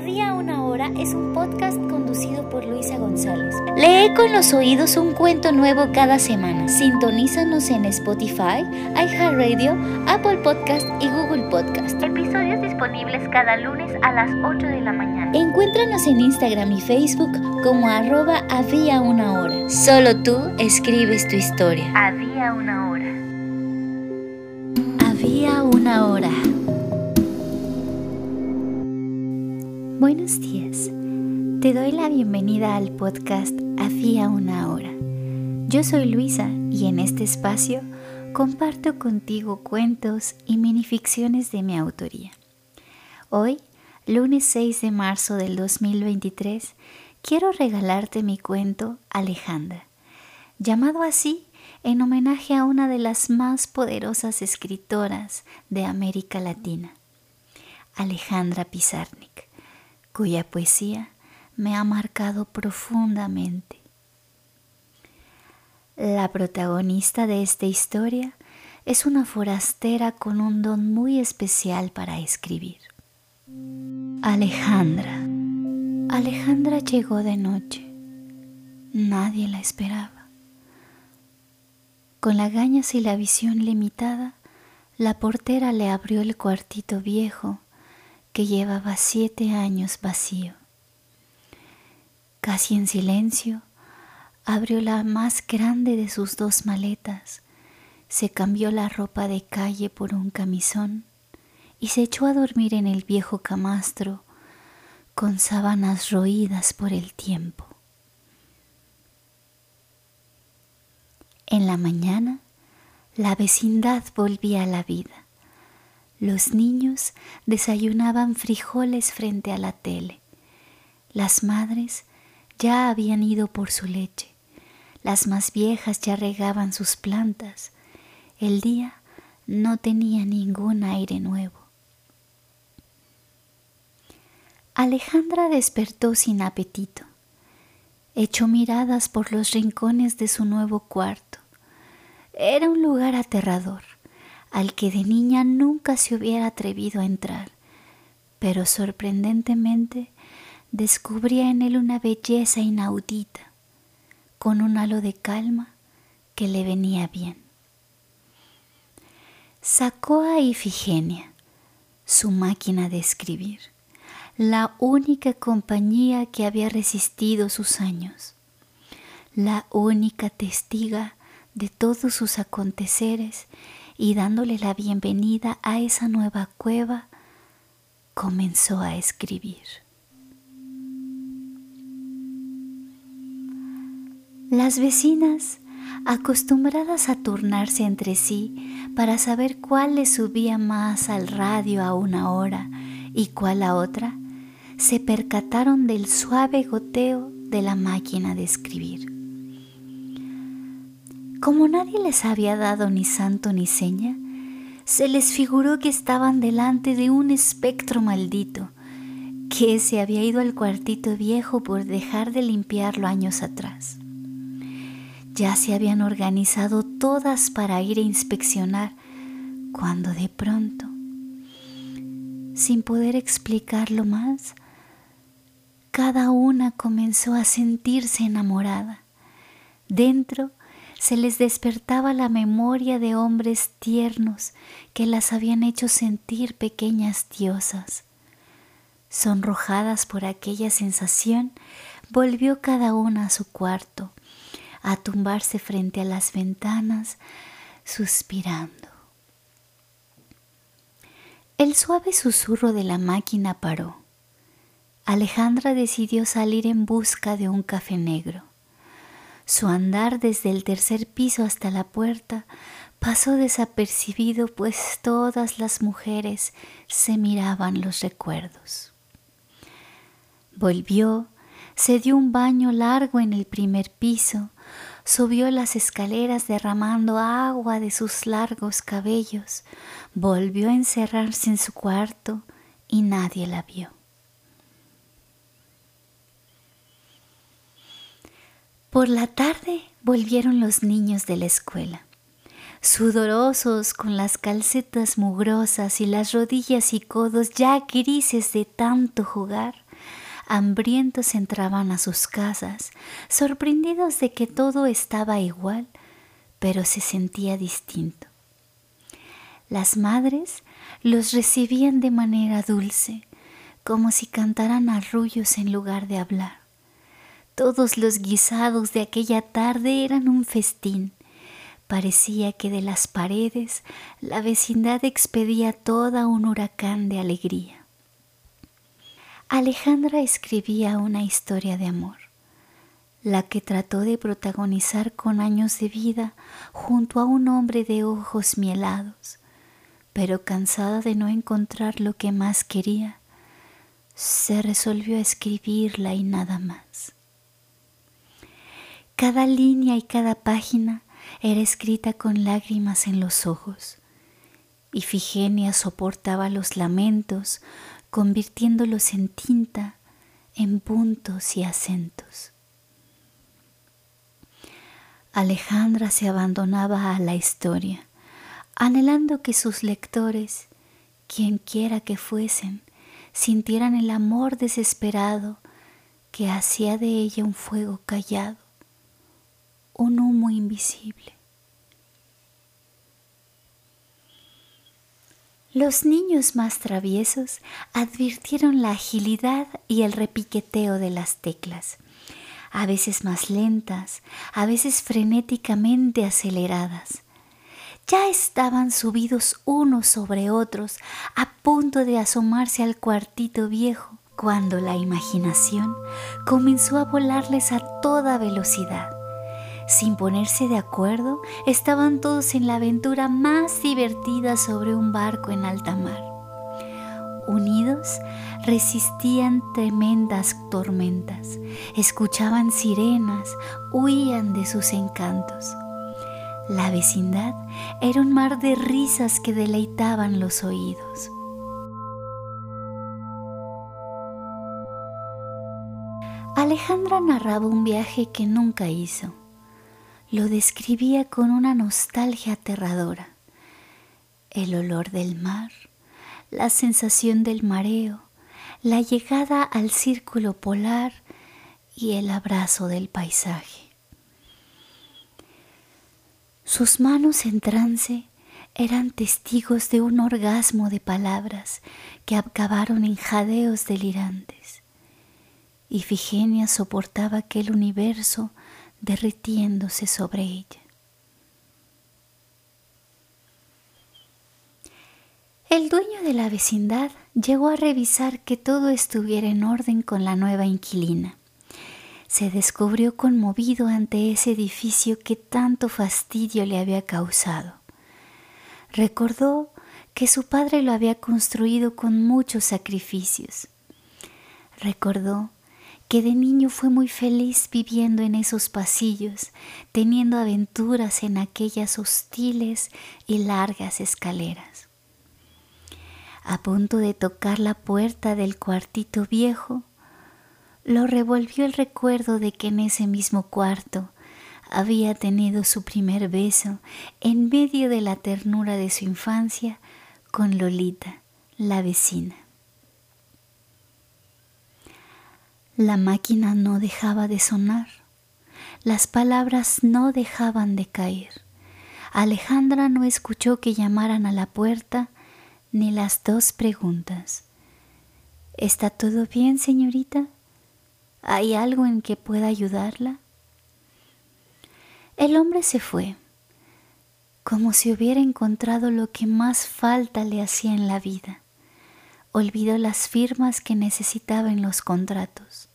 Había una hora es un podcast conducido por Luisa González. Lee con los oídos un cuento nuevo cada semana. Sintonízanos en Spotify, iHeartRadio, Apple Podcast y Google Podcast. Episodios disponibles cada lunes a las 8 de la mañana. Encuéntranos en Instagram y Facebook como arroba había una hora. Solo tú escribes tu historia. Había una hora. Había una hora. Buenos días. Te doy la bienvenida al podcast Había una hora. Yo soy Luisa y en este espacio comparto contigo cuentos y minificciones de mi autoría. Hoy, lunes 6 de marzo del 2023, quiero regalarte mi cuento Alejandra, llamado así en homenaje a una de las más poderosas escritoras de América Latina, Alejandra Pizarnik cuya poesía me ha marcado profundamente. La protagonista de esta historia es una forastera con un don muy especial para escribir. Alejandra. Alejandra llegó de noche. Nadie la esperaba. Con la gañas y la visión limitada, la portera le abrió el cuartito viejo que llevaba siete años vacío. Casi en silencio, abrió la más grande de sus dos maletas, se cambió la ropa de calle por un camisón y se echó a dormir en el viejo camastro con sábanas roídas por el tiempo. En la mañana, la vecindad volvía a la vida. Los niños desayunaban frijoles frente a la tele. Las madres ya habían ido por su leche. Las más viejas ya regaban sus plantas. El día no tenía ningún aire nuevo. Alejandra despertó sin apetito. Echó miradas por los rincones de su nuevo cuarto. Era un lugar aterrador al que de niña nunca se hubiera atrevido a entrar, pero sorprendentemente descubría en él una belleza inaudita, con un halo de calma que le venía bien. Sacó a Ifigenia, su máquina de escribir, la única compañía que había resistido sus años, la única testiga de todos sus aconteceres y dándole la bienvenida a esa nueva cueva, comenzó a escribir. Las vecinas, acostumbradas a turnarse entre sí para saber cuál le subía más al radio a una hora y cuál a otra, se percataron del suave goteo de la máquina de escribir. Como nadie les había dado ni santo ni seña, se les figuró que estaban delante de un espectro maldito que se había ido al cuartito viejo por dejar de limpiarlo años atrás. Ya se habían organizado todas para ir a inspeccionar cuando de pronto, sin poder explicarlo más, cada una comenzó a sentirse enamorada. Dentro se les despertaba la memoria de hombres tiernos que las habían hecho sentir pequeñas diosas. Sonrojadas por aquella sensación, volvió cada una a su cuarto, a tumbarse frente a las ventanas, suspirando. El suave susurro de la máquina paró. Alejandra decidió salir en busca de un café negro. Su andar desde el tercer piso hasta la puerta pasó desapercibido, pues todas las mujeres se miraban los recuerdos. Volvió, se dio un baño largo en el primer piso, subió las escaleras derramando agua de sus largos cabellos, volvió a encerrarse en su cuarto y nadie la vio. Por la tarde volvieron los niños de la escuela. Sudorosos, con las calcetas mugrosas y las rodillas y codos ya grises de tanto jugar, hambrientos entraban a sus casas, sorprendidos de que todo estaba igual, pero se sentía distinto. Las madres los recibían de manera dulce, como si cantaran arrullos en lugar de hablar. Todos los guisados de aquella tarde eran un festín. Parecía que de las paredes la vecindad expedía toda un huracán de alegría. Alejandra escribía una historia de amor, la que trató de protagonizar con años de vida junto a un hombre de ojos mielados, pero cansada de no encontrar lo que más quería, se resolvió a escribirla y nada más. Cada línea y cada página era escrita con lágrimas en los ojos. Ifigenia soportaba los lamentos, convirtiéndolos en tinta, en puntos y acentos. Alejandra se abandonaba a la historia, anhelando que sus lectores, quien quiera que fuesen, sintieran el amor desesperado que hacía de ella un fuego callado un humo invisible. Los niños más traviesos advirtieron la agilidad y el repiqueteo de las teclas, a veces más lentas, a veces frenéticamente aceleradas. Ya estaban subidos unos sobre otros, a punto de asomarse al cuartito viejo, cuando la imaginación comenzó a volarles a toda velocidad. Sin ponerse de acuerdo, estaban todos en la aventura más divertida sobre un barco en alta mar. Unidos, resistían tremendas tormentas, escuchaban sirenas, huían de sus encantos. La vecindad era un mar de risas que deleitaban los oídos. Alejandra narraba un viaje que nunca hizo lo describía con una nostalgia aterradora. El olor del mar, la sensación del mareo, la llegada al círculo polar y el abrazo del paisaje. Sus manos en trance eran testigos de un orgasmo de palabras que acabaron en jadeos delirantes. Ifigenia soportaba aquel universo derritiéndose sobre ella. El dueño de la vecindad llegó a revisar que todo estuviera en orden con la nueva inquilina. Se descubrió conmovido ante ese edificio que tanto fastidio le había causado. Recordó que su padre lo había construido con muchos sacrificios. Recordó que de niño fue muy feliz viviendo en esos pasillos, teniendo aventuras en aquellas hostiles y largas escaleras. A punto de tocar la puerta del cuartito viejo, lo revolvió el recuerdo de que en ese mismo cuarto había tenido su primer beso en medio de la ternura de su infancia con Lolita, la vecina. La máquina no dejaba de sonar, las palabras no dejaban de caer. Alejandra no escuchó que llamaran a la puerta ni las dos preguntas. ¿Está todo bien, señorita? ¿Hay algo en que pueda ayudarla? El hombre se fue, como si hubiera encontrado lo que más falta le hacía en la vida. Olvidó las firmas que necesitaba en los contratos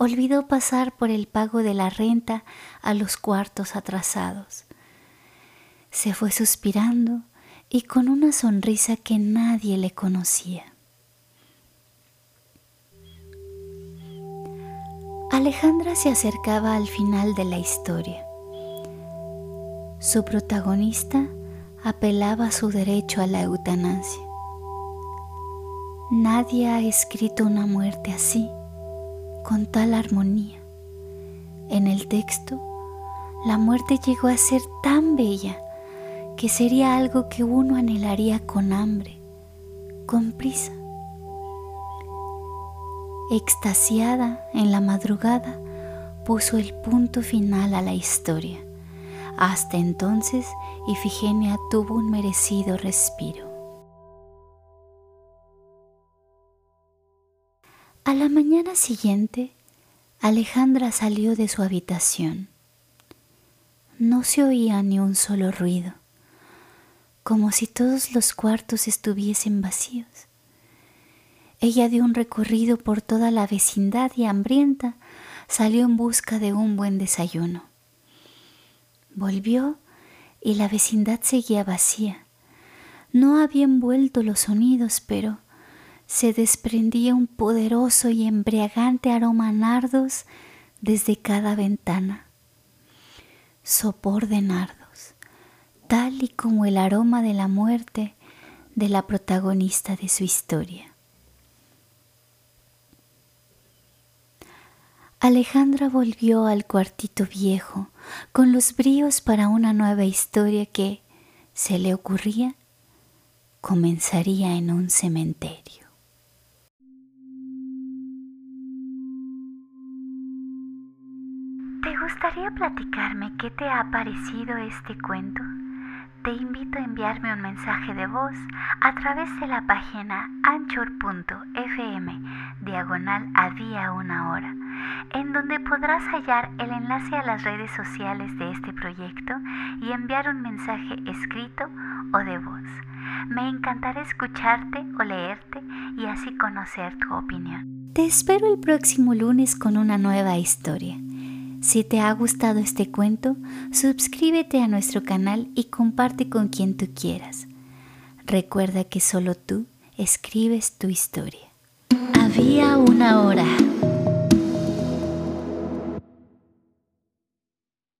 olvidó pasar por el pago de la renta a los cuartos atrasados. Se fue suspirando y con una sonrisa que nadie le conocía. Alejandra se acercaba al final de la historia. Su protagonista apelaba a su derecho a la eutanasia. Nadie ha escrito una muerte así con tal armonía. En el texto, la muerte llegó a ser tan bella que sería algo que uno anhelaría con hambre, con prisa. extasiada en la madrugada, puso el punto final a la historia. Hasta entonces, Ifigenia tuvo un merecido respiro. A la mañana siguiente, Alejandra salió de su habitación. No se oía ni un solo ruido, como si todos los cuartos estuviesen vacíos. Ella dio un recorrido por toda la vecindad y hambrienta salió en busca de un buen desayuno. Volvió y la vecindad seguía vacía. No habían vuelto los sonidos, pero se desprendía un poderoso y embriagante aroma nardos desde cada ventana. Sopor de nardos, tal y como el aroma de la muerte de la protagonista de su historia. Alejandra volvió al cuartito viejo con los bríos para una nueva historia que, se le ocurría, comenzaría en un cementerio. ¿Te gustaría platicarme qué te ha parecido este cuento? Te invito a enviarme un mensaje de voz a través de la página anchor.fm diagonal a día una hora, en donde podrás hallar el enlace a las redes sociales de este proyecto y enviar un mensaje escrito o de voz. Me encantará escucharte o leerte y así conocer tu opinión. Te espero el próximo lunes con una nueva historia. Si te ha gustado este cuento, suscríbete a nuestro canal y comparte con quien tú quieras. Recuerda que solo tú escribes tu historia. Había una